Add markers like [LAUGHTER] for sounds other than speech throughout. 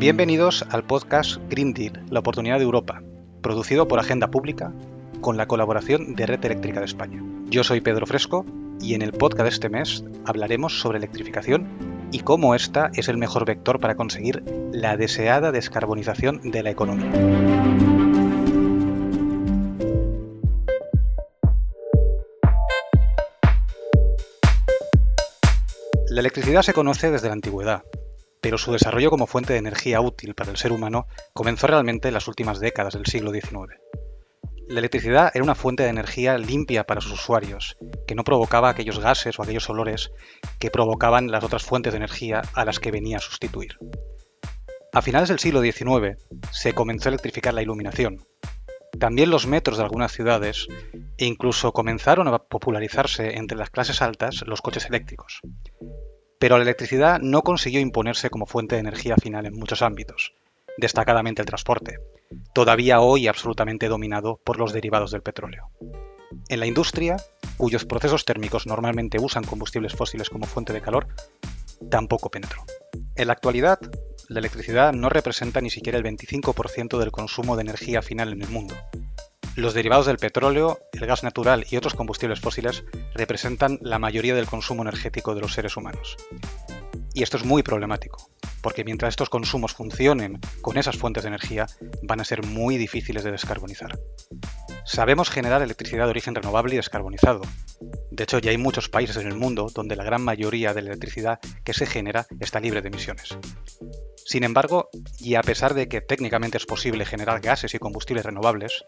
Bienvenidos al podcast Green Deal, la oportunidad de Europa, producido por Agenda Pública con la colaboración de Red Eléctrica de España. Yo soy Pedro Fresco y en el podcast de este mes hablaremos sobre electrificación y cómo esta es el mejor vector para conseguir la deseada descarbonización de la economía. La electricidad se conoce desde la antigüedad, pero su desarrollo como fuente de energía útil para el ser humano comenzó realmente en las últimas décadas del siglo XIX. La electricidad era una fuente de energía limpia para sus usuarios, que no provocaba aquellos gases o aquellos olores que provocaban las otras fuentes de energía a las que venía a sustituir. A finales del siglo XIX se comenzó a electrificar la iluminación, también los metros de algunas ciudades e incluso comenzaron a popularizarse entre las clases altas los coches eléctricos. Pero la electricidad no consiguió imponerse como fuente de energía final en muchos ámbitos, destacadamente el transporte, todavía hoy absolutamente dominado por los derivados del petróleo. En la industria, cuyos procesos térmicos normalmente usan combustibles fósiles como fuente de calor, tampoco penetró. En la actualidad, la electricidad no representa ni siquiera el 25% del consumo de energía final en el mundo. Los derivados del petróleo, el gas natural y otros combustibles fósiles representan la mayoría del consumo energético de los seres humanos. Y esto es muy problemático, porque mientras estos consumos funcionen con esas fuentes de energía, van a ser muy difíciles de descarbonizar. Sabemos generar electricidad de origen renovable y descarbonizado. De hecho, ya hay muchos países en el mundo donde la gran mayoría de la electricidad que se genera está libre de emisiones. Sin embargo, y a pesar de que técnicamente es posible generar gases y combustibles renovables,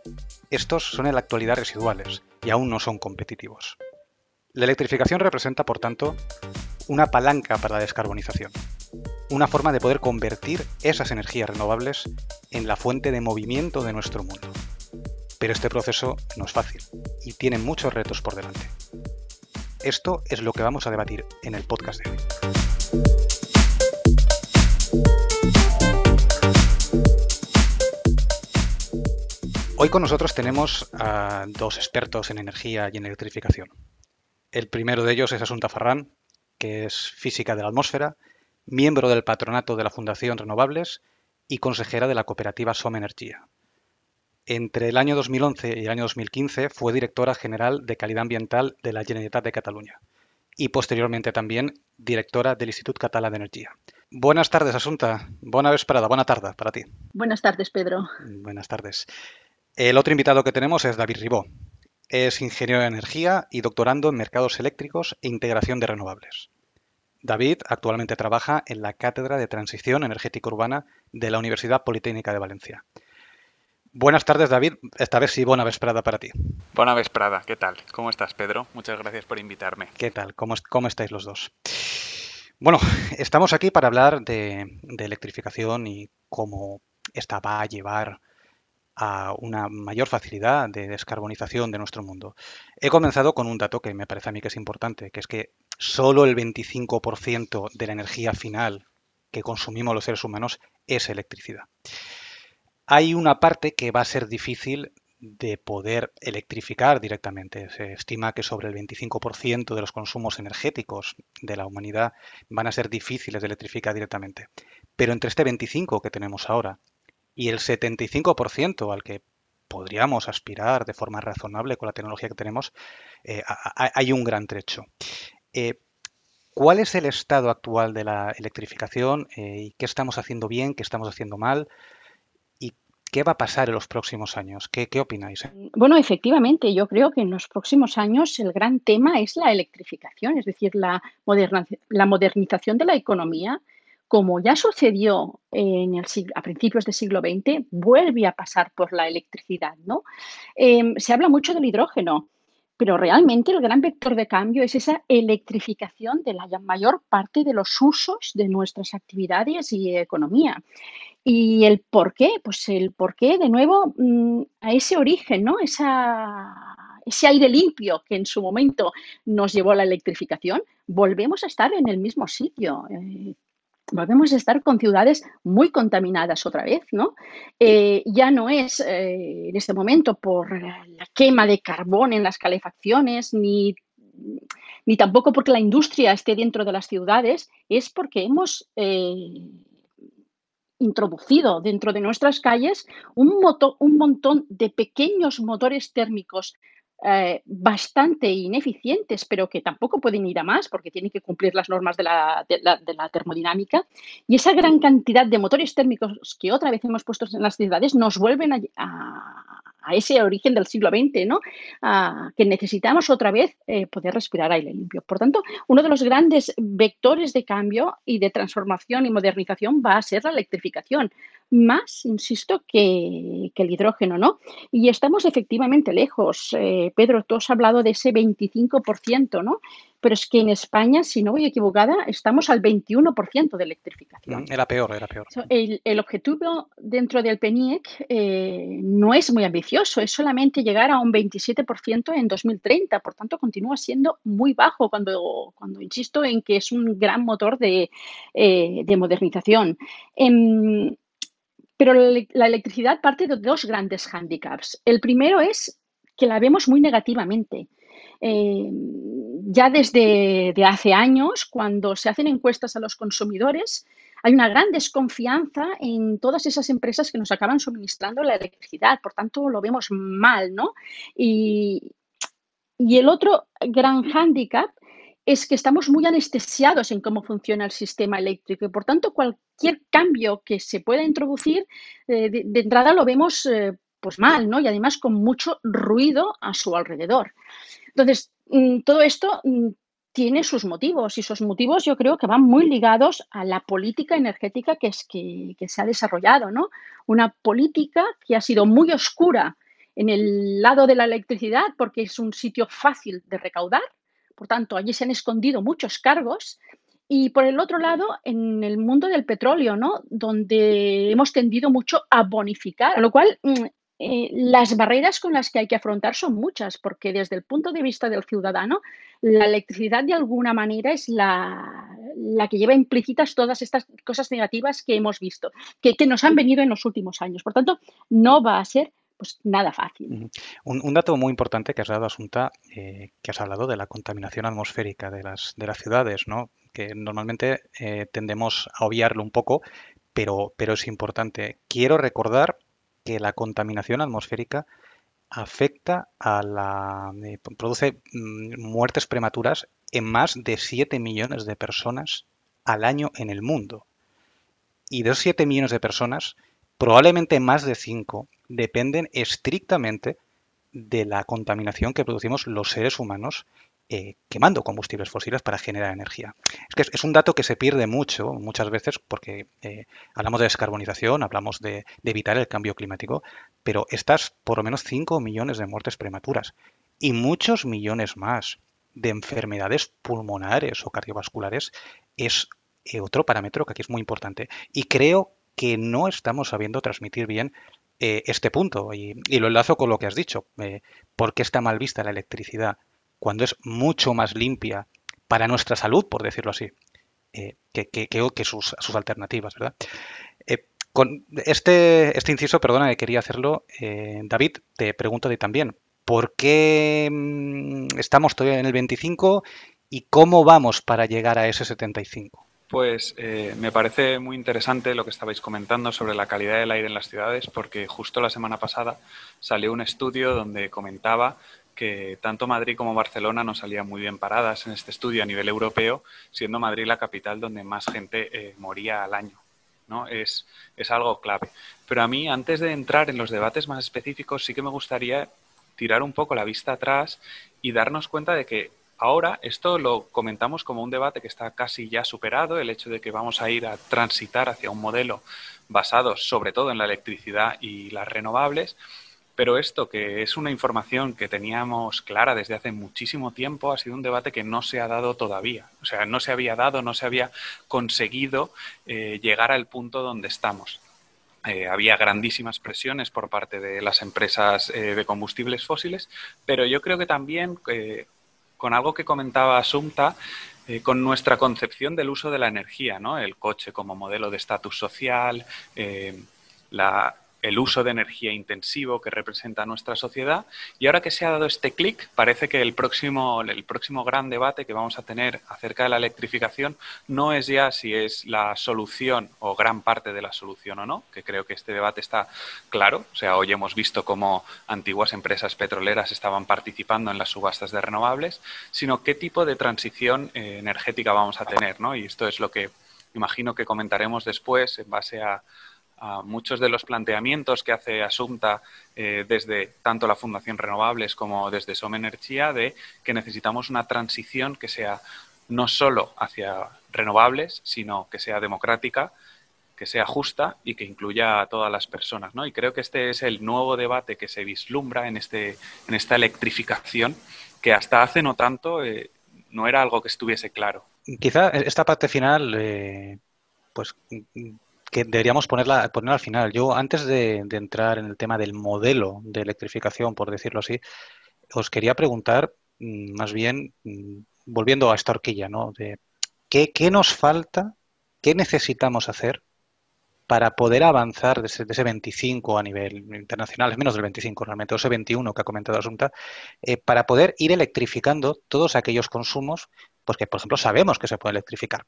estos son en la actualidad residuales y aún no son competitivos. La electrificación representa, por tanto, una palanca para la descarbonización, una forma de poder convertir esas energías renovables en la fuente de movimiento de nuestro mundo. Pero este proceso no es fácil y tiene muchos retos por delante. Esto es lo que vamos a debatir en el podcast de hoy. Hoy con nosotros tenemos a dos expertos en energía y en electrificación. El primero de ellos es Asunta Farrán, que es física de la atmósfera, miembro del patronato de la Fundación Renovables y consejera de la cooperativa Som Energía. Entre el año 2011 y el año 2015 fue directora general de calidad ambiental de la Generalitat de Cataluña y posteriormente también directora del Instituto Català Energía. Buenas tardes, Asunta. Buena vesprada, buena tarde para ti. Buenas tardes, Pedro. Buenas tardes. El otro invitado que tenemos es David Ribó. Es ingeniero de energía y doctorando en mercados eléctricos e integración de renovables. David actualmente trabaja en la Cátedra de Transición Energética Urbana de la Universidad Politécnica de Valencia. Buenas tardes, David. Esta vez sí, buena vesprada para ti. Buena vesprada. ¿Qué tal? ¿Cómo estás, Pedro? Muchas gracias por invitarme. ¿Qué tal? ¿Cómo, cómo estáis los dos? Bueno, estamos aquí para hablar de, de electrificación y cómo esta va a llevar a una mayor facilidad de descarbonización de nuestro mundo. He comenzado con un dato que me parece a mí que es importante, que es que solo el 25% de la energía final que consumimos los seres humanos es electricidad. Hay una parte que va a ser difícil de poder electrificar directamente. Se estima que sobre el 25% de los consumos energéticos de la humanidad van a ser difíciles de electrificar directamente. Pero entre este 25 que tenemos ahora y el 75% al que podríamos aspirar de forma razonable con la tecnología que tenemos, eh, hay un gran trecho. Eh, ¿Cuál es el estado actual de la electrificación eh, qué estamos haciendo bien, qué estamos haciendo mal? ¿Y qué va a pasar en los próximos años? ¿Qué, qué opináis? Bueno, efectivamente, yo creo que en los próximos años el gran tema es la electrificación, es decir, la, la modernización de la economía como ya sucedió a principios del siglo XX, vuelve a pasar por la electricidad. ¿no? Em, se habla mucho del hidrógeno, pero realmente el gran vector de cambio es esa electrificación de la mayor parte de los usos de nuestras actividades y economía. ¿Y el por qué? Pues el por qué, de nuevo, mm, a ese origen, ¿no? ese aire limpio que en su momento nos llevó a la electrificación, volvemos a estar en el mismo sitio. Volvemos a estar con ciudades muy contaminadas otra vez, ¿no? Eh, ya no es eh, en este momento por la quema de carbón en las calefacciones, ni, ni, tampoco porque la industria esté dentro de las ciudades, es porque hemos eh, introducido dentro de nuestras calles un, un montón de pequeños motores térmicos eh, bastante ineficientes, pero que tampoco pueden ir a más porque tienen que cumplir las normas de la, termodinámica. Y esa gran cantidad de motores térmicos que otra vez hemos puesto en las ciudades nos vuelven a, ese origen del siglo XX, ¿no? que necesitamos otra vez eh, poder respirar aire limpio. Por tanto, uno de los grandes vectores de cambio y de transformación y modernización va a ser la electrificación, más, insisto, que, el hidrógeno, ¿no? Y estamos efectivamente lejos. Eh, Pedro, tú has hablado de ese 25%, ¿no? Pero es que en España, si no voy equivocada, estamos al 21% de electrificación. Mm, era peor, era peor. El, objetivo dentro del PENIEC eh, no es muy ambicioso, es solamente llegar a un 27% en 2030. Por tanto, continúa siendo muy bajo cuando, cuando insisto en que es un gran motor de, eh, de modernización. En, pero la electricidad parte de dos grandes hándicaps. El primero es que la vemos muy negativamente. Eh, ya desde hace años, cuando se hacen encuestas a los consumidores, hay una gran desconfianza en todas esas empresas que nos acaban suministrando la electricidad. Por tanto, lo vemos mal, ¿no? Y, y el otro gran hándicap es que estamos muy anestesiados en cómo funciona el sistema eléctrico y por tanto cualquier cambio que se pueda introducir eh, de, entrada lo vemos eh, pues mal, ¿no? Y además con mucho ruido a su alrededor. Entonces, mm, todo esto mm, tiene sus motivos y esos motivos yo creo que van muy ligados a la política energética que, es, que, que se ha desarrollado, ¿no? Una política que ha sido muy oscura en el lado de la electricidad porque es un sitio fácil de recaudar, por tanto, allí se han escondido muchos cargos. Y por el otro lado, en el mundo del petróleo, ¿no? donde hemos tendido mucho a bonificar, a lo cual mm, eh, las barreras con las que hay que afrontar son muchas, porque desde el punto de vista del ciudadano, la electricidad de alguna manera es la, que lleva implícitas todas estas cosas negativas que hemos visto, que, que nos han venido en los últimos años. Por tanto, no va a ser pues nada fácil. Un, dato muy importante que has dado, Asunta, eh, que has hablado de la contaminación atmosférica de las, de las ciudades, ¿no? que normalmente eh, tendemos a obviarlo un poco, pero, pero es importante. Quiero recordar que la contaminación atmosférica afecta a la... Eh, produce mm, muertes prematuras en más de 7 millones de personas al año en el mundo. Y de esos 7 millones de personas, probablemente más de 5 dependen estrictamente de la contaminación que producimos los seres humanos eh, quemando combustibles fósiles para generar energía. Es que es, un dato que se pierde mucho, muchas veces, porque eh, hablamos de descarbonización, hablamos de, evitar el cambio climático, pero estas por lo menos 5 millones de muertes prematuras y muchos millones más de enfermedades pulmonares o cardiovasculares es eh, otro parámetro que aquí es muy importante. Y creo que no estamos sabiendo transmitir bien este punto y, lo enlazo con lo que has dicho. ¿Por qué está mal vista la electricidad cuando es mucho más limpia para nuestra salud, por decirlo así, eh, que, sus, alternativas, ¿verdad? con este, este inciso, perdona, que quería hacerlo, David, te pregunto de también, ¿por qué mm, estamos todavía en el 25 y cómo vamos para llegar a ese 75? Pues eh, me parece muy interesante lo que estabais comentando sobre la calidad del aire en las ciudades, porque justo la semana pasada salió un estudio donde comentaba que tanto Madrid como Barcelona no salían muy bien paradas en este estudio a nivel europeo, siendo Madrid la capital donde más gente eh, moría al año. ¿no? Es, es algo clave. Pero a mí, antes de entrar en los debates más específicos, sí que me gustaría tirar un poco la vista atrás y darnos cuenta de que Ahora, esto lo comentamos como un debate que está casi ya superado, el hecho de que vamos a ir a transitar hacia un modelo basado sobre todo en la electricidad y las renovables, pero esto, que es una información que teníamos clara desde hace muchísimo tiempo, ha sido un debate que no se ha dado todavía. O sea, no se había dado, no se había conseguido eh, llegar al punto donde estamos. Eh, había grandísimas presiones por parte de las empresas eh, de combustibles fósiles, pero yo creo que también con algo que comentaba Asunta, con nuestra concepción del uso de la energía, ¿no? El coche como modelo de estatus social, la el uso de energía intensivo que representa nuestra sociedad. Y ahora que se ha dado este clic, parece que el próximo, el próximo gran debate que vamos a tener acerca de la electrificación no es ya si es la solución o gran parte de la solución o no, que creo que este debate está claro. O sea, hoy hemos visto cómo antiguas empresas petroleras estaban participando en las subastas de renovables, sino qué tipo de transición eh, energética vamos a tener. ¿no? Y esto es lo que imagino que comentaremos después en base a muchos de los planteamientos que hace Asunta eh, desde tanto la Fundación Renovables como desde Som Energía de que necesitamos una transición que sea no solo hacia renovables, sino que sea democrática, que sea justa y que incluya a todas las personas. ¿no? Y creo que este es el nuevo debate que se vislumbra en, este, en esta electrificación que hasta hace no tanto eh, no era algo que estuviese claro. Quizá esta parte final, eh, pues que deberíamos ponerla, poner al final. Yo, antes de, entrar en el tema del modelo de electrificación, por decirlo así, os quería preguntar, mm, más bien, mm, volviendo a esta horquilla, ¿no? De, ¿qué, nos falta? ¿Qué necesitamos hacer para poder avanzar de ese, 25 a nivel internacional, es menos del 25 realmente, o ese 21 que ha comentado Asunta, eh, para poder ir electrificando todos aquellos consumos, pues que por ejemplo sabemos que se puede electrificar.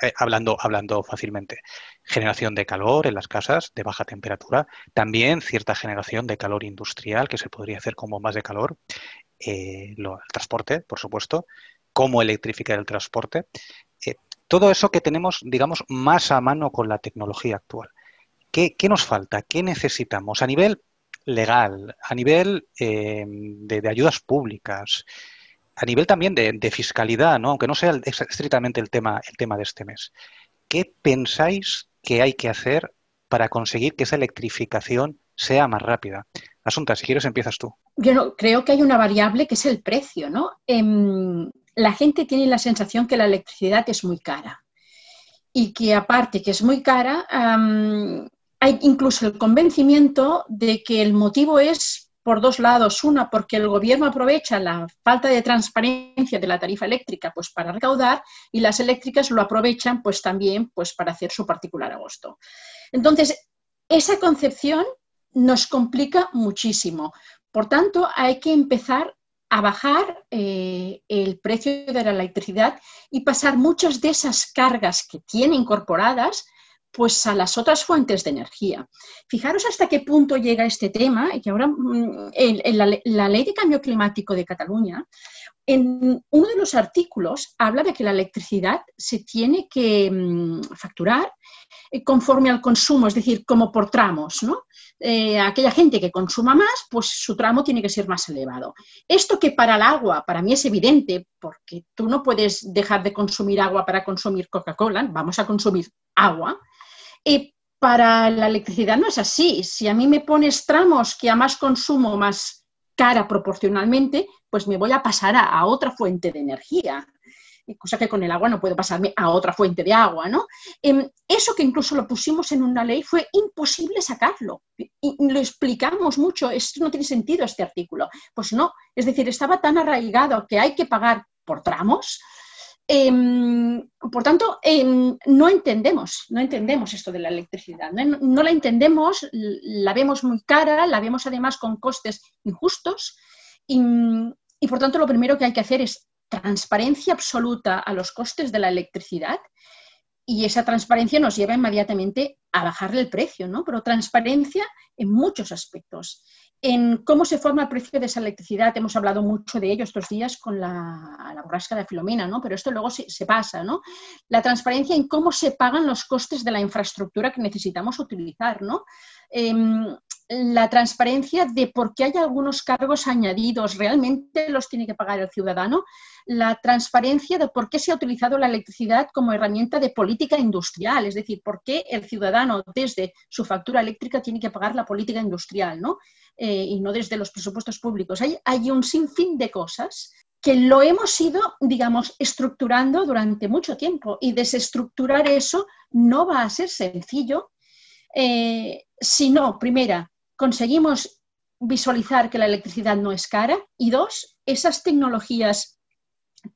Eh, hablando, hablando fácilmente. Generación de calor en las casas de baja temperatura, también cierta generación de calor industrial que se podría hacer con bombas de calor, eh, el transporte, por supuesto, cómo electrificar el transporte. Eh, todo eso que tenemos, digamos, más a mano con la tecnología actual. ¿Qué, nos falta? ¿Qué necesitamos a nivel legal, a nivel de, ayudas públicas, a nivel también de, fiscalidad, ¿no? aunque no sea estrictamente el tema, el tema de este mes. ¿Qué pensáis que hay que hacer para conseguir que esa electrificación sea más rápida? Asunta, si quieres empiezas tú. Yo creo que hay una variable que es el precio, ¿no? Em, la gente tiene la sensación que la electricidad es muy cara y que aparte que es muy cara, hay incluso el convencimiento de que el motivo es por dos lados. Una, porque el gobierno aprovecha la falta de transparencia de la tarifa eléctrica pues, para recaudar y las eléctricas lo aprovechan pues, también pues, para hacer su particular agosto. Entonces, esa concepción nos complica muchísimo. Por tanto, hay que empezar a bajar eh, el precio de la electricidad y pasar muchas de esas cargas que tiene incorporadas pues a las otras fuentes de energía. Fijaros hasta qué punto llega este tema, y ahora mm, la, ley de cambio climático de Cataluña, en uno de los artículos habla de que la electricidad se tiene que mm, facturar eh, conforme al consumo, es decir, como por tramos, ¿no? Eh, aquella gente que consuma más, pues su tramo tiene que ser más elevado. Esto que para el agua, para mí es evidente, porque tú no puedes dejar de consumir agua para consumir Coca-Cola, vamos a consumir agua, y para la electricidad no es así. Si a mí me pones tramos que a más consumo, más cara proporcionalmente, pues me voy a pasar a, otra fuente de energía cosa que con el agua no puedo pasarme a otra fuente de agua, ¿no? Em, eso que incluso lo pusimos en una ley fue imposible sacarlo. Lo explicamos mucho, esto no tiene sentido este artículo. Pues no, es decir, estaba tan arraigado que hay que pagar por tramos Em, por tanto, em, no entendemos, no entendemos esto de la electricidad, no, la entendemos, la vemos muy cara, la vemos además con costes injustos y, y por tanto lo primero que hay que hacer es transparencia absoluta a los costes de la electricidad y esa transparencia nos lleva inmediatamente a bajarle el precio, ¿no? Pero transparencia en muchos aspectos en cómo se forma el precio de esa electricidad. Hemos hablado mucho de ello estos días con la, la borrasca de Filomena, ¿no? pero esto luego se, pasa. ¿no? La transparencia en cómo se pagan los costes de la infraestructura que necesitamos utilizar. ¿no? Em, la transparencia de por qué hay algunos cargos añadidos, realmente los tiene que pagar el ciudadano, la transparencia de por qué se ha utilizado la electricidad como herramienta de política industrial, es decir, por qué el ciudadano desde su factura eléctrica tiene que pagar la política industrial, ¿no? Eh, y no desde los presupuestos públicos. Hay, hay un sinfín de cosas que lo hemos ido, digamos, estructurando durante mucho tiempo y desestructurar eso no va a ser sencillo eh, si no, primera, conseguimos visualizar que la electricidad no es cara y dos, esas tecnologías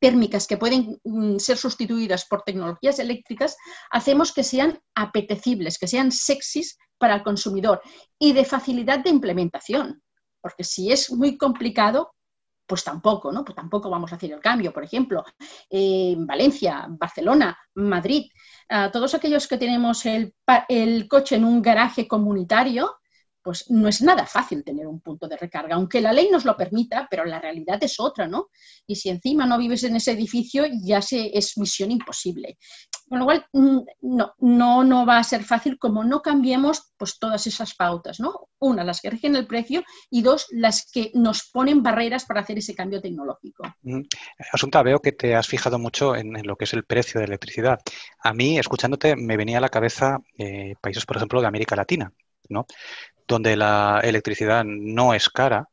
térmicas que pueden mm, ser sustituidas por tecnologías eléctricas, hacemos que sean apetecibles, que sean sexys para el consumidor y de facilidad de implementación. Porque si es muy complicado, pues tampoco, ¿no? Pues tampoco vamos a hacer el cambio. Por ejemplo, en Valencia, Barcelona, Madrid, todos aquellos que tenemos el, el coche en un garaje comunitario, pues no es nada fácil tener un punto de recarga, aunque la ley nos lo permita, pero la realidad es otra, ¿no? Y si encima no vives en ese edificio, ya se, es misión imposible. Con lo cual, mm, no, no, no va a ser fácil como no cambiemos pues, todas esas pautas, ¿no? Una, las que rigen el precio y dos, las que nos ponen barreras para hacer ese cambio tecnológico. Asunta, veo que te has fijado mucho en, lo que es el precio de electricidad. A mí, escuchándote, me venía a la cabeza eh, países, por ejemplo, de América Latina, ¿no? Donde la electricidad no es cara,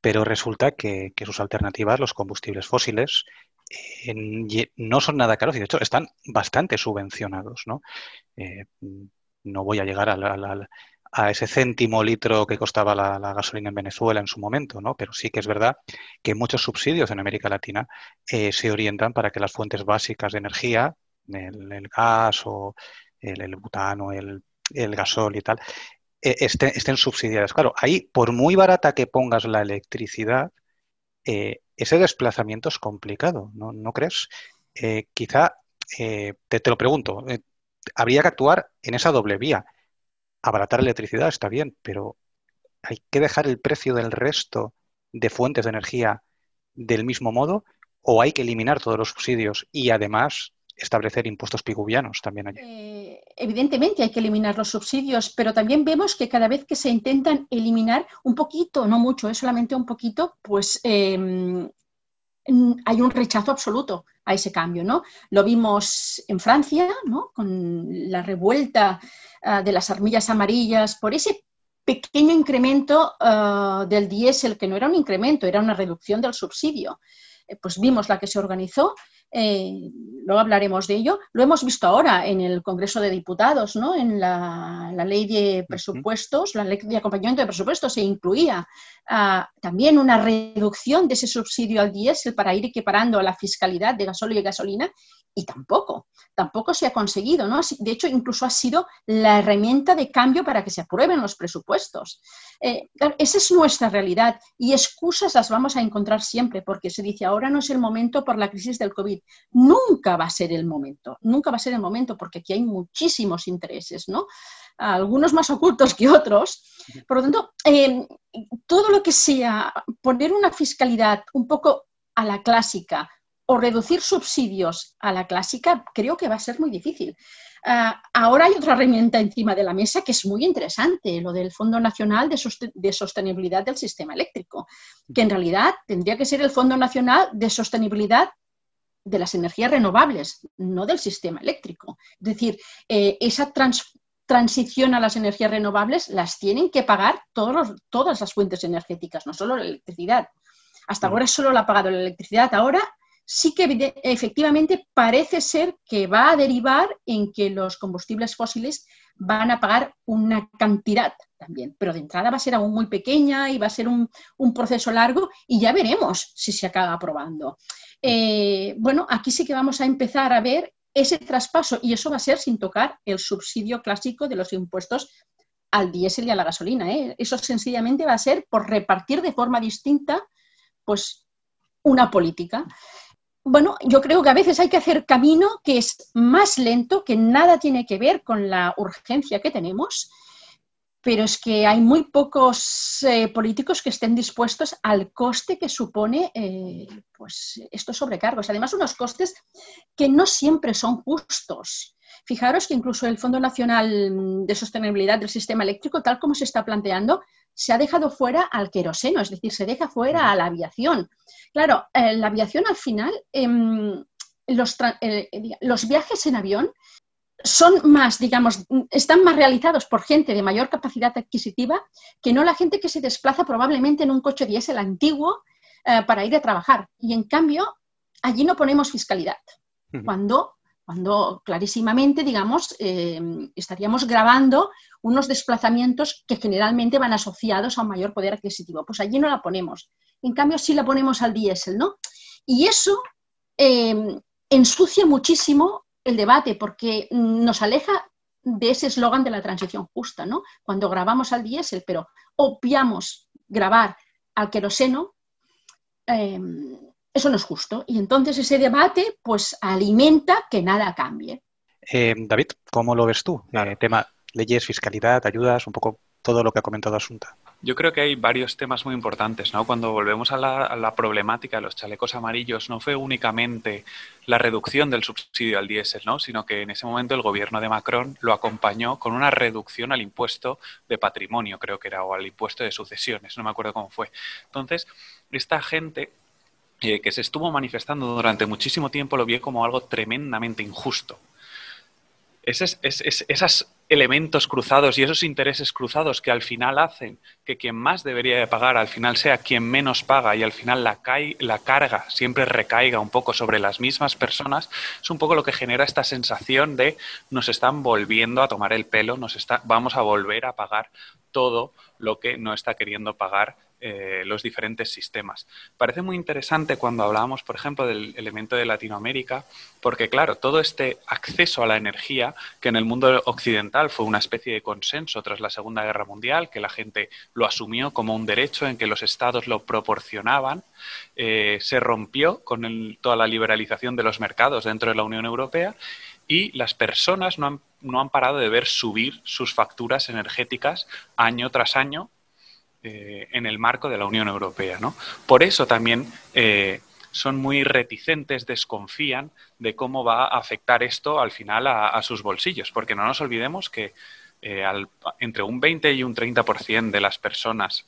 pero resulta que, sus alternativas, los combustibles fósiles, no son nada caros y de hecho están bastante subvencionados. No, eh, no voy a llegar a, ese céntimo litro que costaba la, gasolina en Venezuela en su momento, ¿no? pero sí que es verdad que muchos subsidios en América Latina eh, se orientan para que las fuentes básicas de energía, el, gas o el, butano, el, el gasol y tal, eh, estén, subsidiadas. Claro, ahí, por muy barata que pongas la electricidad, eh, ese desplazamiento es complicado, ¿no, crees? Eh, quizá, te, te, lo pregunto, habría que actuar en esa doble vía. Abaratar electricidad está bien, pero hay que dejar el precio del resto de fuentes de energía del mismo modo o hay que eliminar todos los subsidios y además establecer impuestos piguvianos también allí. Eh, evidentemente hay que eliminar los subsidios, pero también vemos que cada vez que se intentan eliminar un poquito, no mucho, es solamente un poquito, pues em, hay un rechazo absoluto a ese cambio, ¿no? Lo vimos en Francia, ¿no? Con la revuelta ah, de las armillas amarillas por ese pequeño incremento ah, del diésel, que no era un incremento, era una reducción del subsidio. Eh, pues vimos la que se organizó eh, luego hablaremos de ello. Lo hemos visto ahora en el Congreso de Diputados, ¿no? En la, ley de presupuestos, la ley de acompañamiento de presupuestos se incluía ah, también una reducción de ese subsidio al diésel para ir equiparando a la fiscalidad de gasóleo y gasolina y tampoco, tampoco se ha conseguido, ¿no? De hecho, incluso ha sido la herramienta de cambio para que se aprueben los presupuestos. Eh, esa es nuestra realidad y excusas las vamos a encontrar siempre porque se dice ahora no es el momento por la crisis del COVID. Nunca va a ser el momento, nunca va a ser el momento porque aquí hay muchísimos intereses, ¿no? Algunos más ocultos que otros. Por lo tanto, eh, todo lo que sea poner una fiscalidad un poco a la clásica, o reducir subsidios a la clásica, creo que va a ser muy difícil. Ah, ahora hay otra herramienta encima de la mesa que es muy interesante, lo del Fondo Nacional de, Sostenibilidad del Sistema Eléctrico, que en realidad tendría que ser el Fondo Nacional de Sostenibilidad de las energías renovables, no del sistema eléctrico. Es decir, eh, esa transición a las energías renovables las tienen que pagar todas las fuentes energéticas, no solo la electricidad. Hasta ahora solo la ha pagado la electricidad, ahora sí que efectivamente parece ser que va a derivar en que los combustibles fósiles van a pagar una cantidad también, pero de entrada va a ser aún muy pequeña y va a ser un, proceso largo y ya veremos si se acaba aprobando. Eh, bueno, aquí sí que vamos a empezar a ver ese traspaso y eso va a ser sin tocar el subsidio clásico de los impuestos al diésel y a la gasolina. ¿eh? Eso sencillamente va a ser por repartir de forma distinta pues, una política bueno, yo creo que a veces hay que hacer camino que es más lento, que nada tiene que ver con la urgencia que tenemos, pero es que hay muy pocos eh, políticos que estén dispuestos al coste que supone eh, pues, estos sobrecargos. Además, unos costes que no siempre son justos. Fijaros que incluso el Fondo Nacional de Sostenibilidad del Sistema Eléctrico, tal como se está planteando, se ha dejado fuera al queroseno, es decir, se deja fuera a la aviación. Claro, eh, la aviación al final, em, los, los viajes en avión son más, digamos, están más realizados por gente de mayor capacidad adquisitiva que no la gente que se desplaza probablemente en un coche diésel antiguo eh, para ir a trabajar. Y en cambio, allí no ponemos fiscalidad. Cuando cuando clarísimamente, digamos, eh, estaríamos grabando unos desplazamientos que generalmente van asociados a un mayor poder adquisitivo. Pues allí no la ponemos. En cambio, sí la ponemos al diésel, ¿no? Y eso em, ensucia muchísimo el debate porque nos aleja de ese eslogan de la transición justa, ¿no? Cuando grabamos al diésel, pero obviamos grabar al queroseno, em, eso no es justo. Y entonces ese debate pues alimenta que nada cambie. Eh, David, ¿cómo lo ves tú? Eh, tema leyes, fiscalidad, ayudas, un poco todo lo que ha comentado Asunta. Yo creo que hay varios temas muy importantes, ¿no? Cuando volvemos a la, problemática de los chalecos amarillos, no fue únicamente la reducción del subsidio al diésel, ¿no? Sino que en ese momento el gobierno de Macron lo acompañó con una reducción al impuesto de patrimonio, creo que era, o al impuesto de sucesiones, no me acuerdo cómo fue. Entonces, esta gente eh, que se estuvo manifestando durante muchísimo tiempo lo vio como algo tremendamente injusto. Esos, elementos cruzados y esos intereses cruzados que al final hacen que quien más debería de pagar al final sea quien menos paga y al final la, la carga siempre recaiga un poco sobre las mismas personas, es un poco lo que genera esta sensación de nos están volviendo a tomar el pelo, nos está, vamos a volver a pagar todo lo que no está queriendo pagar eh, los diferentes sistemas. Parece muy interesante cuando hablábamos, por ejemplo, del elemento de Latinoamérica, porque claro, todo este acceso a la energía, que en el mundo occidental fue una especie de consenso tras la Segunda Guerra Mundial, que la gente lo asumió como un derecho en que los estados lo proporcionaban, eh, se rompió con toda la liberalización de los mercados dentro de la Unión Europea y las personas no han, no han parado de ver subir sus facturas energéticas año tras año eh, en el marco de la Unión Europea. ¿no? Por eso también eh, son muy reticentes, desconfían de cómo va a afectar esto al final a, sus bolsillos, porque no nos olvidemos que eh, entre un 20 y un 30% de las personas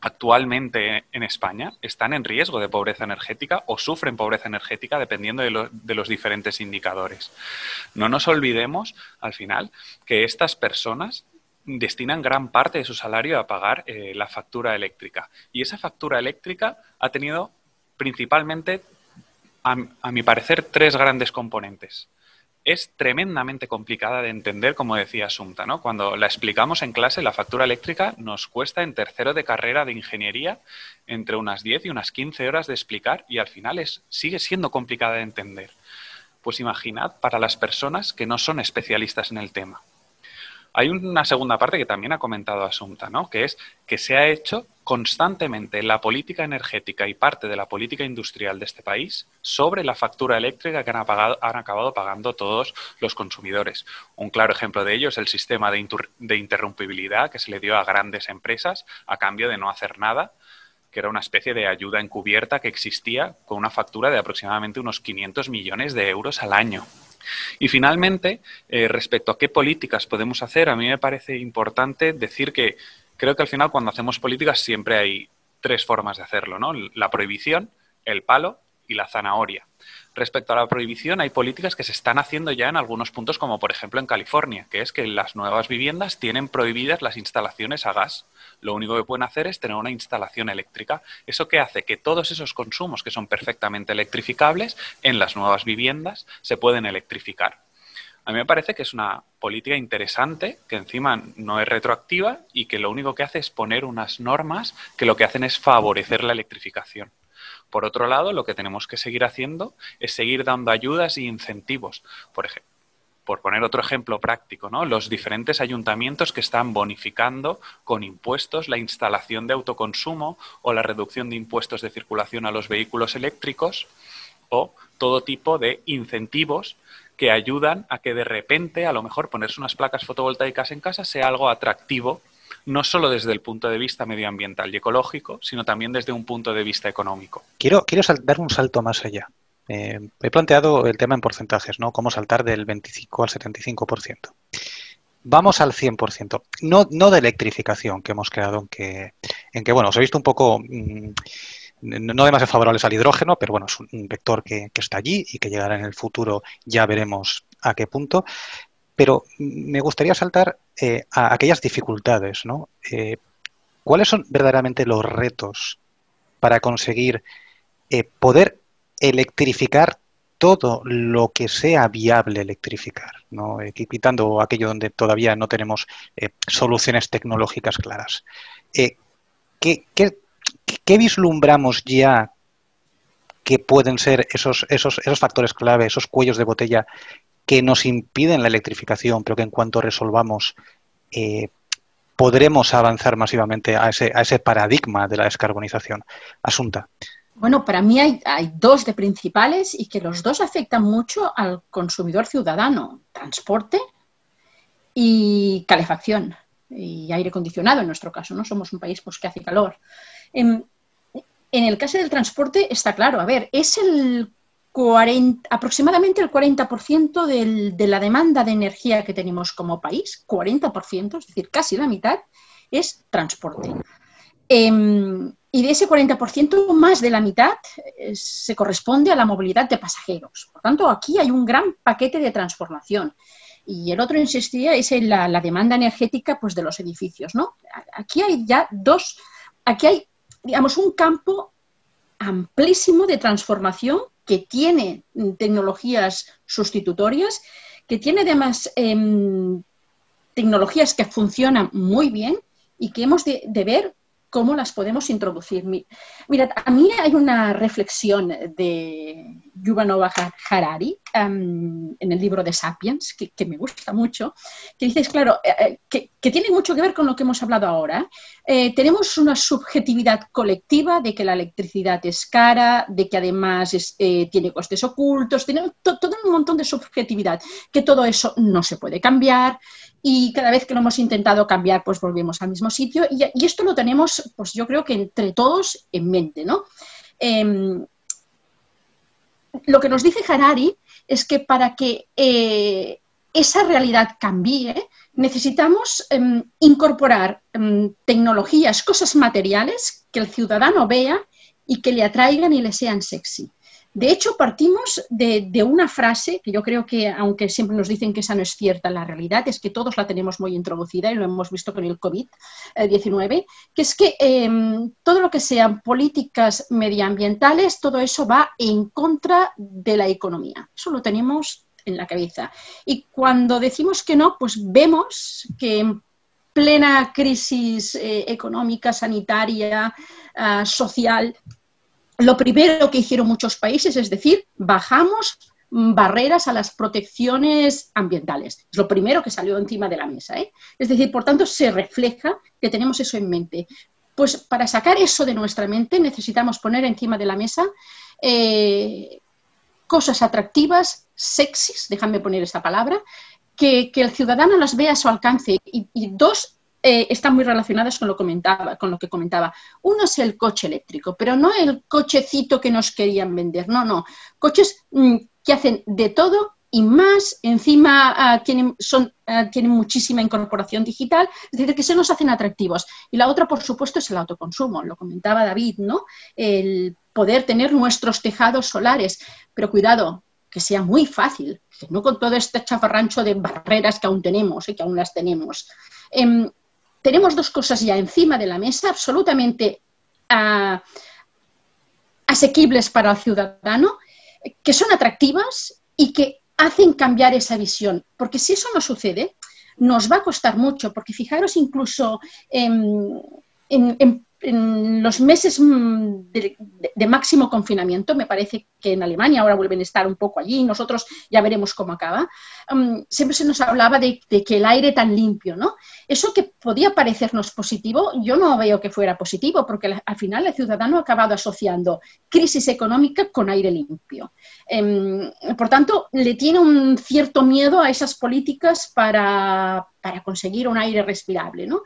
actualmente en España están en riesgo de pobreza energética o sufren pobreza energética dependiendo de, de, los diferentes indicadores. No nos olvidemos, al final, que estas personas destinan gran parte de su salario a pagar eh, la factura eléctrica. Y esa factura eléctrica ha tenido principalmente, a, mi parecer, tres grandes componentes. Es tremendamente complicada de entender, como decía Sumta, ¿no? Cuando la explicamos en clase, la factura eléctrica nos cuesta en tercero de carrera de ingeniería entre unas 10 y unas 15 horas de explicar y al final es, sigue siendo complicada de entender. Pues imaginad para las personas que no son especialistas en el tema. Hay una segunda parte que también ha comentado Asunta, ¿no? que es que se ha hecho constantemente la política energética y parte de la política industrial de este país sobre la factura eléctrica que han, han acabado pagando todos los consumidores. Un claro ejemplo de ello es el sistema de, de interrumpibilidad que se le dio a grandes empresas a cambio de no hacer nada que era una especie de ayuda encubierta que existía con una factura de aproximadamente unos 500 millones de euros al año. Y finalmente, eh, respecto a qué políticas podemos hacer, a mí me parece importante decir que creo que al final cuando hacemos políticas siempre hay tres formas de hacerlo, ¿no? La prohibición, el palo y la zanahoria. Respecto a la prohibición, hay políticas que se están haciendo ya en algunos puntos, como por ejemplo en California, que es que las nuevas viviendas tienen prohibidas las instalaciones a gas. Lo único que pueden hacer es tener una instalación eléctrica. ¿Eso qué hace? Que todos esos consumos que son perfectamente electrificables en las nuevas viviendas se pueden electrificar. A mí me parece que es una política interesante, que encima no es retroactiva y que lo único que hace es poner unas normas que lo que hacen es favorecer la electrificación. Por otro lado, lo que tenemos que seguir haciendo es seguir dando ayudas y incentivos. Por ejemplo, por poner otro ejemplo práctico, ¿no? los diferentes ayuntamientos que están bonificando con impuestos la instalación de autoconsumo o la reducción de impuestos de circulación a los vehículos eléctricos o todo tipo de incentivos que ayudan a que de repente, a lo mejor, ponerse unas placas fotovoltaicas en casa sea algo atractivo no solo desde el punto de vista medioambiental y ecológico, sino también desde un punto de vista económico. Quiero, quiero dar un salto más allá. Eh, he planteado el tema en porcentajes, ¿no? Cómo saltar del 25 al 75%. Vamos al 100%. No, no de electrificación, que hemos quedado en que, en que bueno, os he visto un poco, mm, no demasiado favorables al hidrógeno, pero bueno, es un vector que está allí y que llegará en el futuro, ya veremos a qué punto. Pero me gustaría saltar eh, a aquellas dificultades, ¿no? Eh, ¿Cuáles son verdaderamente los retos para conseguir eh, poder electrificar todo lo que sea viable electrificar, ¿no? quitando aquello donde todavía no tenemos soluciones tecnológicas claras? ¿qué, qué, vislumbramos ya que pueden ser esos, esos, esos factores clave, esos cuellos de botella que nos impiden la electrificación, pero que en cuanto resolvamos eh, podremos avanzar masivamente a ese, a ese paradigma de la descarbonización. Asunta. Bueno, para mí hay, dos de principales y que los dos afectan mucho al consumidor ciudadano. Transporte y calefacción y aire acondicionado en nuestro caso, ¿no? Somos un país pues, que hace calor. En, en el caso del transporte está claro, a ver, es el 40, aproximadamente el 40% del, de la demanda de energía que tenemos como país, 40%, es decir, casi la mitad, es transporte. Em, y de ese 40%, más de la mitad eh, se corresponde a la movilidad de pasajeros. Por tanto, aquí hay un gran paquete de transformación. Y el otro insistía es en la, la demanda energética pues, de los edificios. ¿no? Aquí hay ya dos, aquí hay, digamos, un campo amplísimo de transformación que tiene tecnologías sustitutorias, que tiene además em, tecnologías que funcionan muy bien y que hemos de, de ver cómo las podemos introducir. Mira, a mí hay una reflexión de Yuval Noah Harari em, en el libro de Sapiens, que, me gusta mucho, que dices, claro, eh, eh, que, tiene mucho que ver con lo que hemos hablado ahora. Eh, tenemos una subjetividad colectiva de que la electricidad es cara, de que además tiene costes ocultos, tiene todo un montón de subjetividad, que todo eso no se puede cambiar, y cada vez que lo hemos intentado cambiar, pues volvemos al mismo sitio. Y, esto lo tenemos, pues yo creo que entre todos en mente, ¿no? Em, lo que nos dice Harari es que para que eh, esa realidad cambie, necesitamos em, incorporar em, tecnologías, cosas materiales que el ciudadano vea y que le atraigan y le sean sexy. De hecho, partimos de, una frase que yo creo que, aunque siempre nos dicen que esa no es cierta, la realidad es que todos la tenemos muy introducida y lo hemos visto con el COVID-19, que es que em, todo lo que sean políticas medioambientales, todo eso va en contra de la economía. Eso lo tenemos en la cabeza. Y cuando decimos que no, pues vemos que en plena crisis eh, económica, sanitaria, ah, social, lo primero que hicieron muchos países es decir, bajamos barreras a las protecciones ambientales. Es lo primero que salió encima de la mesa. ¿eh? Es decir, por tanto, se refleja que tenemos eso en mente. Pues para sacar eso de nuestra mente necesitamos poner encima de la mesa eh, cosas atractivas, sexys, déjame poner esta palabra, que, el ciudadano las vea a su alcance. y dos, eh, están muy relacionadas con lo, comentaba, con lo que comentaba. Uno es el coche eléctrico, pero no el cochecito que nos querían vender, no, no. Coches mm, que hacen de todo y más, encima ah, tienen, son, ah, tienen muchísima incorporación digital, es decir, que se nos hacen atractivos. Y la otra, por supuesto, es el autoconsumo, lo comentaba David, ¿no? El poder tener nuestros tejados solares, pero cuidado, que sea muy fácil, no con todo este chafarrancho de barreras que aún tenemos y que aún las tenemos. Em, tenemos dos cosas ya encima de la mesa absolutamente ah, asequibles para el ciudadano, que son atractivas y que hacen cambiar esa visión. Porque si eso no sucede, nos va a costar mucho, porque fijaros incluso en, los meses mm, de, máximo confinamiento, me parece que en Alemania ahora vuelven a estar un poco allí, nosotros ya veremos cómo acaba, mm, siempre se nos hablaba de, que el aire tan limpio, ¿no? Eso que podía parecernos positivo, yo no veo que fuera positivo, porque al final el ciudadano ha acabado asociando crisis económica con aire limpio. Em, por tanto, le tiene un cierto miedo a esas políticas para, para conseguir un aire respirable, ¿no?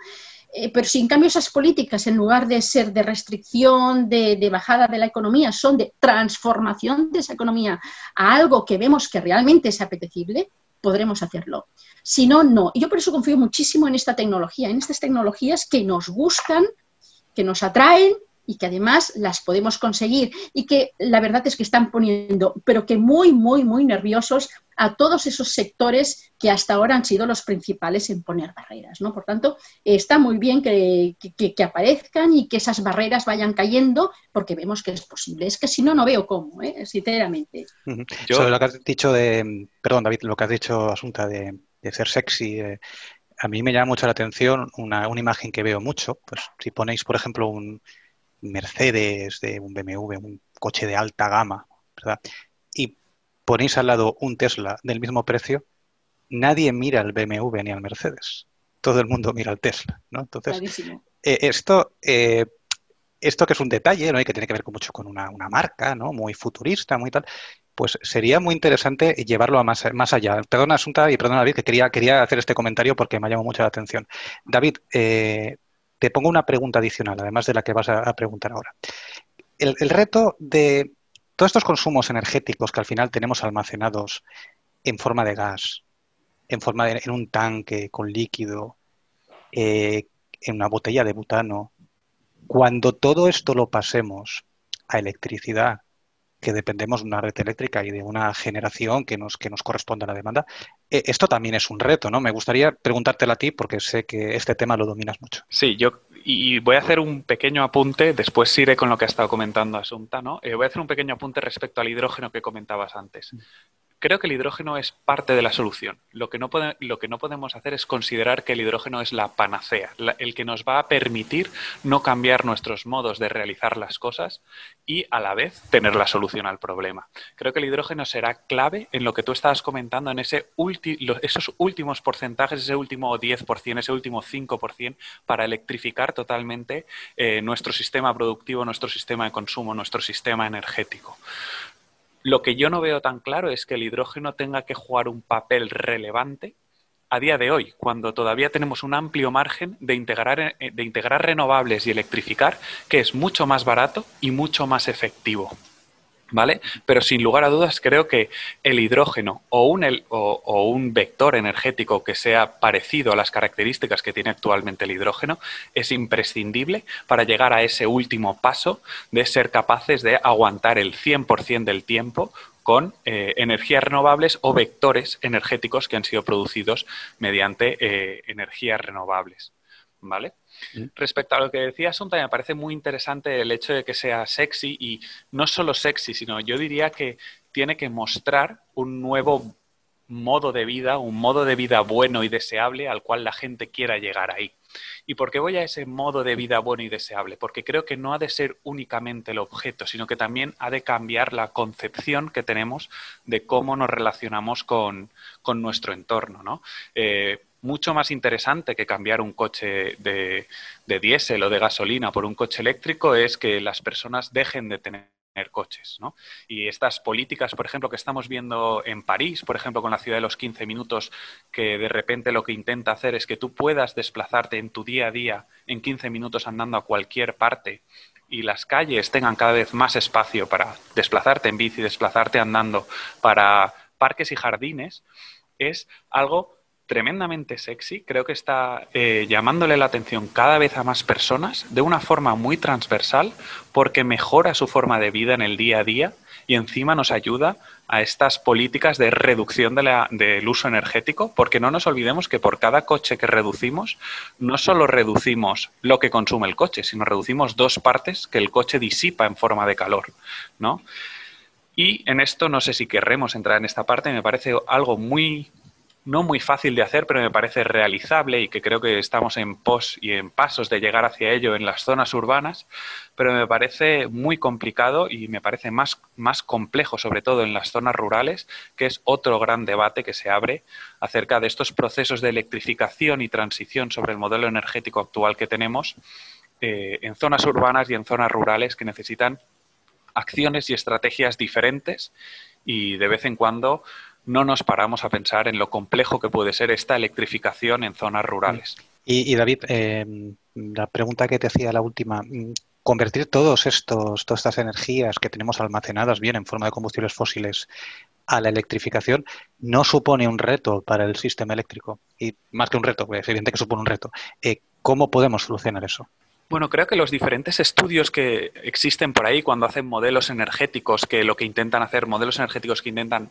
Eh, pero si en cambio esas políticas, en lugar de ser de restricción, de, bajada de la economía, son de transformación de esa economía a algo que vemos que realmente es apetecible, podremos hacerlo. Si no, no. Y yo por eso confío muchísimo en esta tecnología, en estas tecnologías que nos gustan, que nos atraen y que además las podemos conseguir y que la verdad es que están poniendo, pero que muy, muy, muy nerviosos a todos esos sectores que hasta ahora han sido los principales en poner barreras. ¿no? Por tanto, está muy bien que, aparezcan y que esas barreras vayan cayendo porque vemos que es posible. Es que si no, no veo cómo, ¿eh? sinceramente. Sobre lo que has dicho de, perdón David, lo que has dicho, Asunta, de, ser sexy. Eh, a mí me llama mucho la atención una, una, imagen que veo mucho. Pues si ponéis, por ejemplo, un, Mercedes, de un BMW, un coche de alta gama, ¿verdad? Y ponéis al lado un Tesla del mismo precio, nadie mira al BMW ni al Mercedes. Todo el mundo mira al Tesla, ¿no? Entonces, eh, esto, eh, esto que es un detalle, ¿no? Y que tiene que ver mucho con una, una, marca, ¿no? Muy futurista, muy tal, pues sería muy interesante llevarlo a más, más allá. Perdona, Asunta, y perdona, David, que quería, quería hacer este comentario porque me ha llamado mucho la atención. David, eh, te pongo una pregunta adicional, además de la que vas a, preguntar ahora. El, reto de todos estos consumos energéticos que al final tenemos almacenados en forma de gas, en forma de en un tanque con líquido, eh, en una botella de butano, cuando todo esto lo pasemos a electricidad, que dependemos de una red eléctrica y de una generación que nos, que nos corresponde a la demanda, eh, esto también es un reto, ¿no? Me gustaría preguntártelo a ti porque sé que este tema lo dominas mucho. Sí, yo y voy a hacer un pequeño apunte, después iré con lo que ha estado comentando Asunta, ¿no? Eh, voy a hacer un pequeño apunte respecto al hidrógeno que comentabas antes. Creo que el hidrógeno es parte de la solución. Lo que no, podemos hacer es considerar que el hidrógeno es la panacea, el que nos va a permitir no cambiar nuestros modos de realizar las cosas y a la vez tener la solución al problema. Creo que el hidrógeno será clave en lo que tú estabas comentando, en ese esos últimos porcentajes, ese último 10%, ese último 5% para electrificar totalmente eh, nuestro sistema productivo, nuestro sistema de consumo, nuestro sistema energético. Lo que yo no veo tan claro es que el hidrógeno tenga que jugar un papel relevante a día de hoy, cuando todavía tenemos un amplio margen de integrar, eh, renovables y electrificar, que es mucho más barato y mucho más efectivo. ¿Vale? Pero sin lugar a dudas creo que el hidrógeno o un, vector energético que sea parecido a las características que tiene actualmente el hidrógeno es imprescindible para llegar a ese último paso de ser capaces de aguantar el 100% del tiempo con eh, energías renovables o vectores energéticos que han sido producidos mediante eh, energías renovables. ¿Vale? Respecto a lo que decía Asunta, me parece muy interesante el hecho de que sea sexy y no solo sexy, sino yo diría que tiene que mostrar un nuevo modo de vida, un modo de vida bueno y deseable al cual la gente quiera llegar ahí. ¿Y por qué voy a ese modo de vida bueno y deseable? Porque creo que no ha de ser únicamente el objeto, sino que también ha de cambiar la concepción que tenemos de cómo nos relacionamos con, nuestro entorno. ¿no? Eh, mucho más interesante que cambiar un coche de, diésel o de gasolina por un coche eléctrico es que las personas dejen de tener coches. ¿no? Y estas políticas, por ejemplo, que estamos viendo en París, por ejemplo, con la ciudad de los 15 minutos, que de repente lo que intenta hacer es que tú puedas desplazarte en tu día a día en 15 minutos andando a cualquier parte y las calles tengan cada vez más espacio para desplazarte en bici, desplazarte andando, para parques y jardines, es algo tremendamente sexy, creo que está eh, llamándole la atención cada vez a más personas de una forma muy transversal porque mejora su forma de vida en el día a día y encima nos ayuda a estas políticas de reducción del uso energético, porque no nos olvidemos que por cada coche que reducimos, no solo reducimos lo que consume el coche, sino reducimos dos partes que el coche disipa en forma de calor, ¿no? Y en esto no sé si querremos entrar en esta parte, me parece algo muy no muy fácil de hacer, pero me parece realizable y que creo que estamos en pos y en pasos de llegar hacia ello en las zonas urbanas, pero me parece muy complicado y me parece más, más complejo, sobre todo en las zonas rurales, que es otro gran debate que se abre acerca de estos procesos de electrificación y transición sobre el modelo energético actual que tenemos eh, en zonas urbanas y en zonas rurales que necesitan acciones y estrategias diferentes y de vez en cuando no nos paramos a pensar en lo complejo que puede ser esta electrificación en zonas rurales. Y, David, em, la pregunta que te hacía la última, mm, convertir todos estos, todas estas energías que tenemos almacenadas bien en forma de combustibles fósiles a la electrificación no supone un reto para el sistema eléctrico. Y más que un reto, es evidente que supone un reto. Eh, ¿Cómo podemos solucionar eso? Bueno, creo que los diferentes estudios que existen por ahí cuando hacen modelos energéticos, que lo que intentan hacer, modelos energéticos que intentan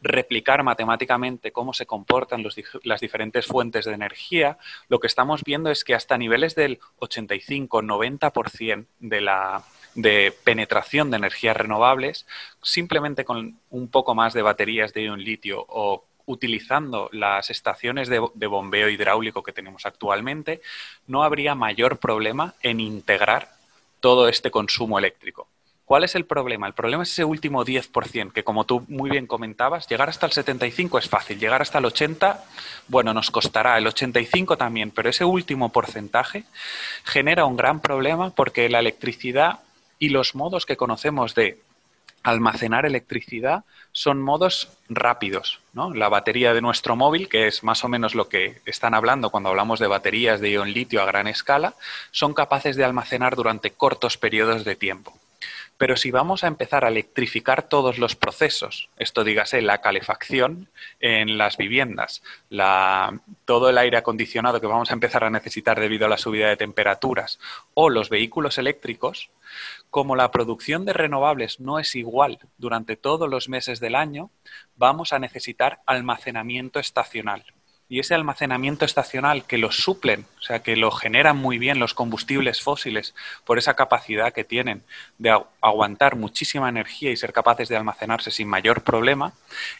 replicar matemáticamente cómo se comportan las diferentes fuentes de energía, lo que estamos viendo es que hasta niveles del 85-90% de la de penetración de energías renovables, simplemente con un poco más de baterías de ion litio o utilizando las estaciones de, bombeo hidráulico que tenemos actualmente, no habría mayor problema en integrar todo este consumo eléctrico. ¿Cuál es el problema? El problema es ese último 10%, que como tú muy bien comentabas, llegar hasta el 75 es fácil, llegar hasta el 80, bueno, nos costará, el 85 también, pero ese último porcentaje genera un gran problema porque la electricidad y los modos que conocemos de almacenar electricidad son modos rápidos. La batería de nuestro móvil, que es más o menos lo que están hablando cuando hablamos de baterías de ion litio a gran escala, son capaces de almacenar durante cortos periodos de tiempo. Pero si vamos a empezar a electrificar todos los procesos, esto dígase la calefacción en las viviendas, todo el aire acondicionado que vamos a empezar a necesitar debido a la subida de temperaturas o los vehículos eléctricos, como la producción de renovables no es igual durante todos los meses del año, vamos a necesitar almacenamiento estacional y ese almacenamiento estacional que lo suplen, o sea, que lo generan muy bien los combustibles fósiles por esa capacidad que tienen de aguantar muchísima energía y ser capaces de almacenarse sin mayor problema,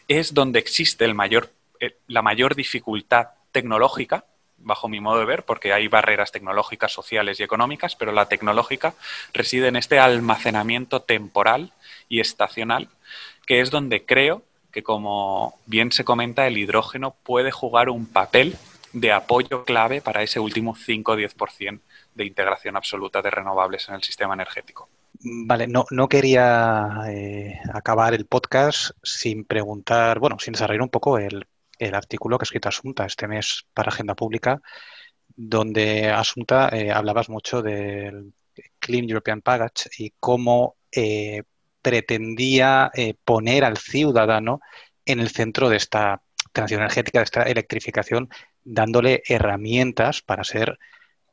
es donde existe el mayor, eh, la mayor dificultad tecnológica, bajo mi modo de ver, porque hay barreras tecnológicas, sociales y económicas, pero la tecnológica reside en este almacenamiento temporal y estacional, que es donde creo que como bien se comenta, el hidrógeno puede jugar un papel de apoyo clave para ese último 5 10% de integración absoluta de renovables en el sistema energético. Vale, no, no quería eh, acabar el podcast sin preguntar, bueno, sin desarrollar un poco el, artículo que ha escrito Asunta este mes para Agenda Pública, donde Asunta eh, hablabas mucho del Clean European Package y cómo eh, pretendía eh, poner al ciudadano en el centro de esta transición energética, de esta electrificación, dándole herramientas para ser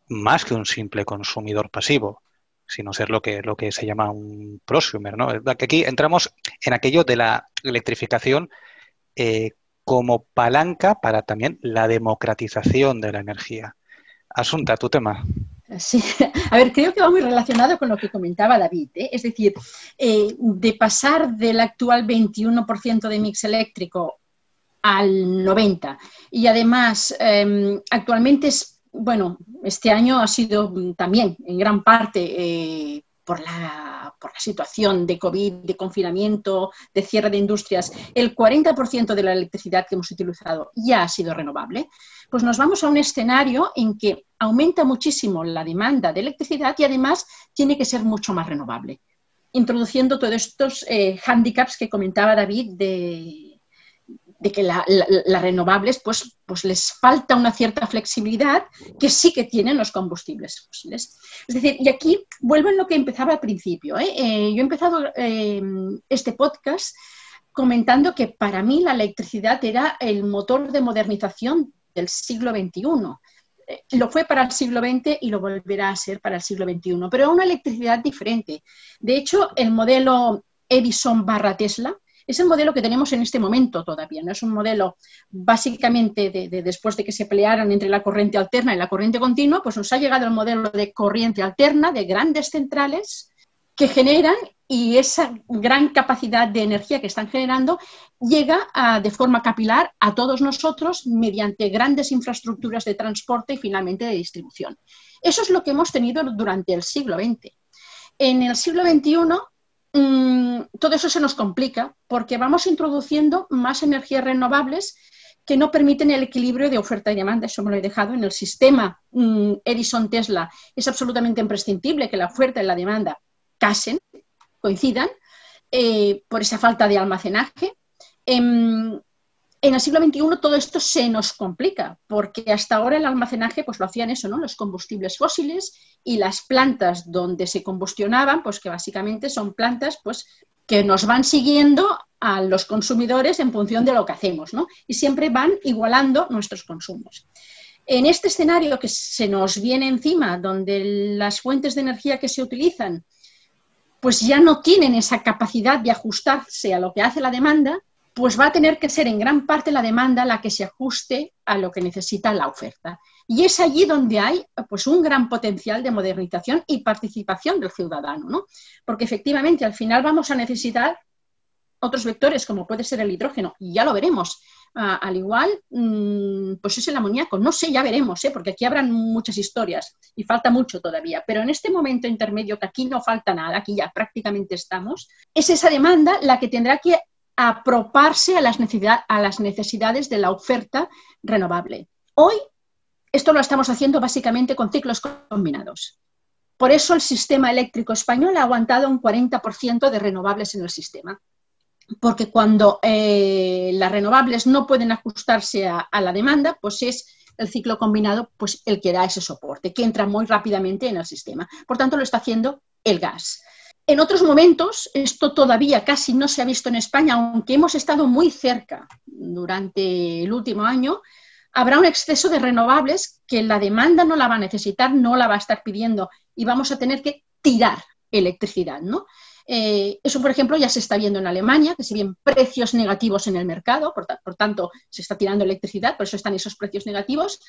más que un simple consumidor pasivo, sino ser lo que, lo que se llama un prosumer. ¿no? Aquí entramos en aquello de la electrificación eh, como palanca para también la democratización de la energía. Asunta, tu tema. Sí, [LAUGHS] a ver, creo que va muy relacionado con lo que comentaba David, ¿eh? es decir, eh, de pasar del actual 21% de mix eléctrico al 90% y además em, actualmente es, bueno, este año ha sido también en gran parte eh, por la, por la situación de COVID, de confinamiento, de cierre de industrias, el 40% de la electricidad que hemos utilizado ya ha sido renovable, pues nos vamos a un escenario en que aumenta muchísimo la demanda de electricidad y además tiene que ser mucho más renovable, introduciendo todos estos eh, handicaps que comentaba David de de que las renovables pues, pues les falta una cierta flexibilidad que sí que tienen los combustibles fósiles. Es decir, y aquí vuelvo en lo que empezaba al principio. ¿eh? Eh, yo he empezado em, este podcast comentando que para mí la electricidad era el motor de modernización del siglo XXI. Eh, lo fue para el siglo XX y lo volverá a ser para el siglo XXI, pero una electricidad diferente. De hecho, el modelo Edison barra Tesla, es el modelo que tenemos en este momento todavía, no es un modelo básicamente de, después de que se pelearan entre la corriente alterna y la corriente continua, pues nos ha llegado el modelo de corriente alterna de grandes centrales que generan y esa gran capacidad de energía que están generando llega de forma capilar a todos nosotros mediante grandes infraestructuras de transporte y finalmente de distribución. Eso es lo que hemos tenido durante el siglo XX. En el siglo XXI Mm, todo eso se nos complica porque vamos introduciendo más energías renovables que no permiten el equilibrio de oferta y demanda. Eso me lo he dejado en el sistema mm, Edison-Tesla. Es absolutamente imprescindible que la oferta y la demanda casen, coincidan, eh, por esa falta de almacenaje. Em, en el siglo XXI todo esto se nos complica, porque hasta ahora el almacenaje pues lo hacían eso, ¿no? Los combustibles fósiles y las plantas donde se combustionaban, pues que básicamente son plantas pues que nos van siguiendo a los consumidores en función de lo que hacemos, ¿no? Y siempre van igualando nuestros consumos. En este escenario que se nos viene encima, donde las fuentes de energía que se utilizan pues ya no tienen esa capacidad de ajustarse a lo que hace la demanda, pues va a tener que ser en gran parte la demanda la que se ajuste a lo que necesita la oferta. Y es allí donde hay pues, un gran potencial de modernización y participación del ciudadano, ¿no? Porque efectivamente al final vamos a necesitar otros vectores, como puede ser el hidrógeno, y ya lo veremos. Ah, al igual, mm, pues es el amoníaco. No sé, ya veremos, ¿eh? porque aquí habrán muchas historias y falta mucho todavía. Pero en este momento intermedio, que aquí no falta nada, aquí ya prácticamente estamos, es esa demanda la que tendrá que aproparse a las, a las necesidades de la oferta renovable. Hoy esto lo estamos haciendo básicamente con ciclos combinados. Por eso el sistema eléctrico español ha aguantado un 40% de renovables en el sistema. Porque cuando eh, las renovables no pueden ajustarse a, la demanda, pues es el ciclo combinado pues el que da ese soporte, que entra muy rápidamente en el sistema. Por tanto, lo está haciendo el gas. En otros momentos, esto todavía casi no se ha visto en España, aunque hemos estado muy cerca durante el último año, habrá un exceso de renovables que la demanda no la va a necesitar, no la va a estar pidiendo y vamos a tener que tirar electricidad, ¿no? Eh, eso, por ejemplo, ya se está viendo en Alemania, que se ven precios negativos en el mercado, por, tanto, se está tirando electricidad, por eso están esos precios negativos.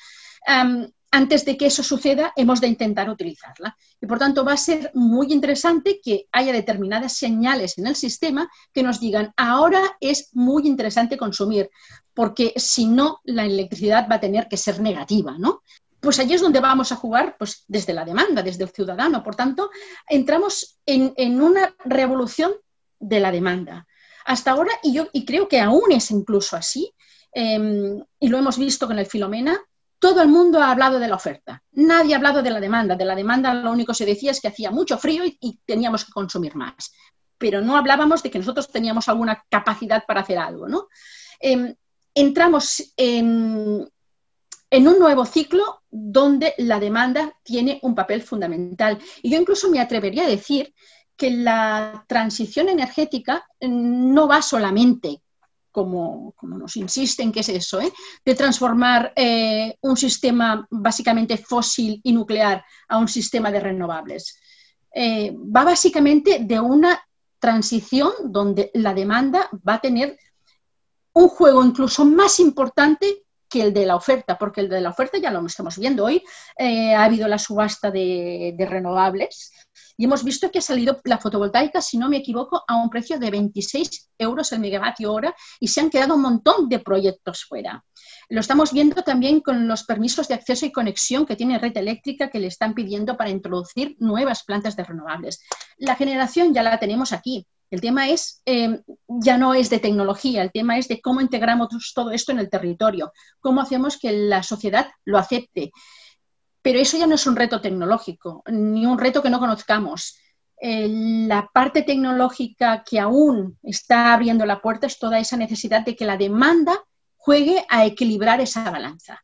antes de que eso suceda, hemos de intentar utilizarla. Y por tanto, va a ser muy interesante que haya determinadas señales en el sistema que nos digan, ahora es muy interesante consumir, porque si no, la electricidad va a tener que ser negativa, ¿no? Pues allí es donde vamos a jugar pues, desde la demanda, desde el ciudadano. Por tanto, entramos en, una revolución de la demanda. Hasta ahora, y yo y creo que aún es incluso así, em, y lo hemos visto con el Filomena, todo el mundo ha hablado de la oferta. Nadie ha hablado de la demanda. De la demanda lo único que se decía es que hacía mucho frío y, teníamos que consumir más. Pero no hablábamos de que nosotros teníamos alguna capacidad para hacer algo. ¿no? Em, entramos en, en un nuevo ciclo donde la demanda tiene un papel fundamental. Y yo incluso me atrevería a decir que la transición energética no va solamente, como, nos insisten que es eso, ¿eh? de transformar eh, un sistema básicamente fósil y nuclear a un sistema de renovables. Eh, va básicamente de una transición donde la demanda va a tener un juego incluso más importante que el de la oferta, porque el de la oferta ya lo estamos viendo hoy. Eh, ha habido la subasta de, renovables y hemos visto que ha salido la fotovoltaica, si no me equivoco, a un precio de 26 euros el megavatio hora y se han quedado un montón de proyectos fuera. Lo estamos viendo también con los permisos de acceso y conexión que tiene Red Eléctrica que le están pidiendo para introducir nuevas plantas de renovables. La generación ya la tenemos aquí. El tema es, em, ya no es de tecnología, el tema es de cómo integramos todo esto en el territorio, cómo hacemos que la sociedad lo acepte. Pero eso ya no es un reto tecnológico, ni un reto que no conozcamos. la parte tecnológica que aún está abriendo la puerta es toda esa necesidad de que la demanda juegue a equilibrar esa balanza.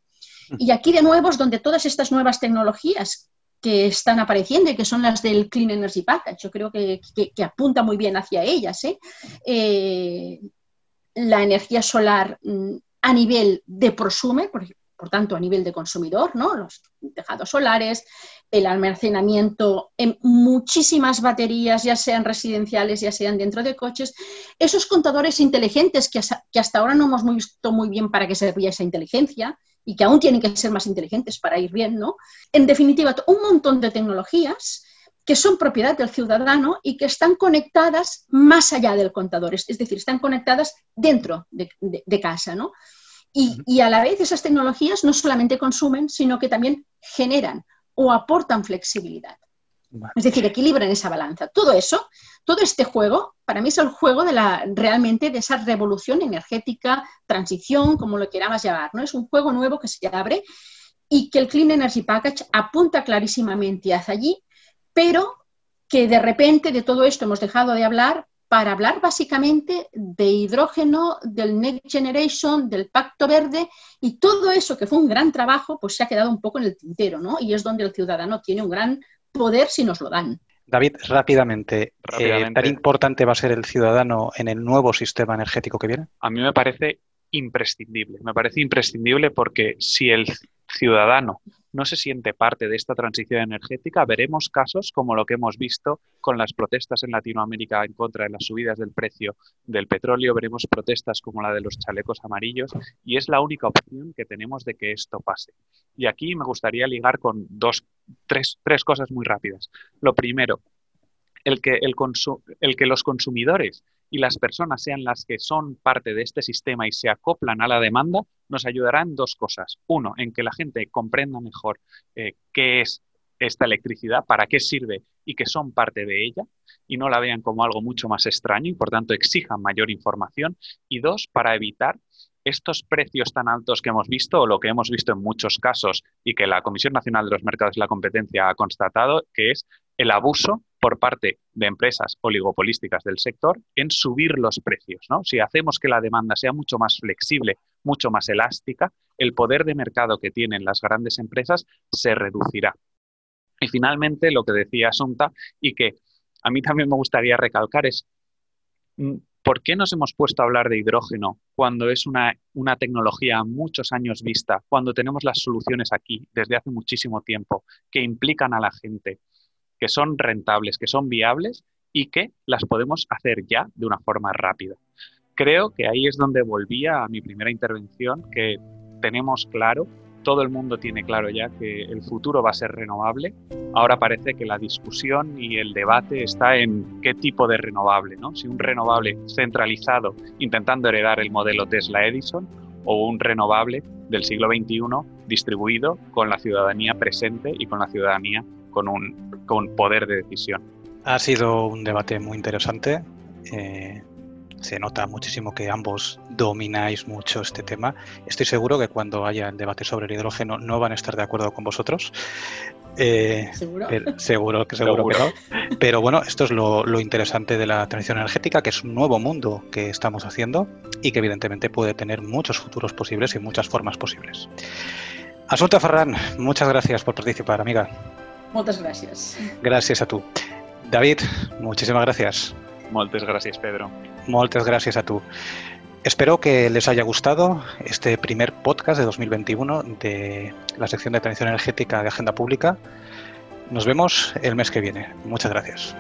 Y aquí de nuevo es donde todas estas nuevas tecnologías que están apareciendo y que son las del Clean Energy Package. Yo creo que, apunta muy bien hacia ellas. ¿eh? Eh, la energía solar mm, a nivel de prosumer, por, por, tanto a nivel de consumidor, ¿no? los tejados solares, el almacenamiento en muchísimas baterías, ya sean residenciales, ya sean dentro de coches, esos contadores inteligentes que, hasta ahora no hemos visto muy bien para qué servía esa inteligencia, y que aún tienen que ser más inteligentes para ir bien, ¿no? En definitiva, un montón de tecnologías que son propiedad del ciudadano y que están conectadas más allá del contador, es decir, están conectadas dentro de, casa, ¿no? Y, y, a la vez esas tecnologías no solamente consumen, sino que también generan o aportan flexibilidad. Es decir, equilibran esa balanza. Todo eso, todo este juego, para mí es el juego de la, realmente de esa revolución energética, transición, como lo queramos llamar. ¿no? Es un juego nuevo que se abre y que el Clean Energy Package apunta clarísimamente hacia allí, pero que de repente de todo esto hemos dejado de hablar para hablar básicamente de hidrógeno, del Next Generation, del Pacto Verde y todo eso que fue un gran trabajo, pues se ha quedado un poco en el tintero, ¿no? Y es donde el ciudadano tiene un gran poder si nos lo dan. David, rápidamente, eh, ¿tan importante va a ser el ciudadano en el nuevo sistema energético que viene? A mí me parece imprescindible. Me parece imprescindible porque si el ciudadano no se siente parte de esta transición energética, veremos casos como lo que hemos visto con las protestas en Latinoamérica en contra de las subidas del precio del petróleo, veremos protestas como la de los chalecos amarillos y es la única opción que tenemos de que esto pase. Y aquí me gustaría ligar con dos, tres, tres cosas muy rápidas. Lo primero, el que, el, el que los consumidores y las personas sean las que son parte de este sistema y se acoplan a la demanda, nos ayudarán dos cosas. Uno, en que la gente comprenda mejor eh, qué es esta electricidad, para qué sirve y que son parte de ella y no la vean como algo mucho más extraño y por tanto exijan mayor información. Y dos, para evitar estos precios tan altos que hemos visto o lo que hemos visto en muchos casos y que la Comisión Nacional de los Mercados y la Competencia ha constatado, que es el abuso por parte de empresas oligopolísticas del sector en subir los precios. ¿no? Si hacemos que la demanda sea mucho más flexible, mucho más elástica, el poder de mercado que tienen las grandes empresas se reducirá. Y finalmente, lo que decía Asunta y que a mí también me gustaría recalcar es, mm, ¿por qué nos hemos puesto a hablar de hidrógeno cuando es una, una tecnología muchos años vista, cuando tenemos las soluciones aquí desde hace muchísimo tiempo, que implican a la gente, que son rentables, que son viables y que las podemos hacer ya de una forma rápida? Creo que ahí es donde volvía a mi primera intervención, que tenemos claro todo el mundo tiene claro ya que el futuro va a ser renovable. Ahora parece que la discusión y el debate está en qué tipo de renovable, ¿no? Si un renovable centralizado intentando heredar el modelo Tesla Edison o un renovable del siglo XXI distribuido con la ciudadanía presente y con la ciudadanía con un con poder de decisión. Ha sido un debate muy interesante. Eh, se nota muchísimo que ambos domináis mucho este tema. Estoy seguro que cuando haya el debate sobre el hidrógeno no van a estar de acuerdo con vosotros. Eh, ¿Seguro? seguro que seguro, que no. Pero bueno, esto es lo, lo, interesante de la transición energética, que es un nuevo mundo que estamos haciendo y que evidentemente puede tener muchos futuros posibles y muchas formas posibles. Asunta Ferran, muchas gracias por participar, amiga. Muchas gracias. Gracias a tú. David, muchísimas gracias. Moltes gràcies, Pedro. Moltes gràcies a tu. Espero que les haya gustado este primer podcast de 2021 de la sección de transición energética de Agenda Pública. Nos vemos el mes que viene. Muchas gracias.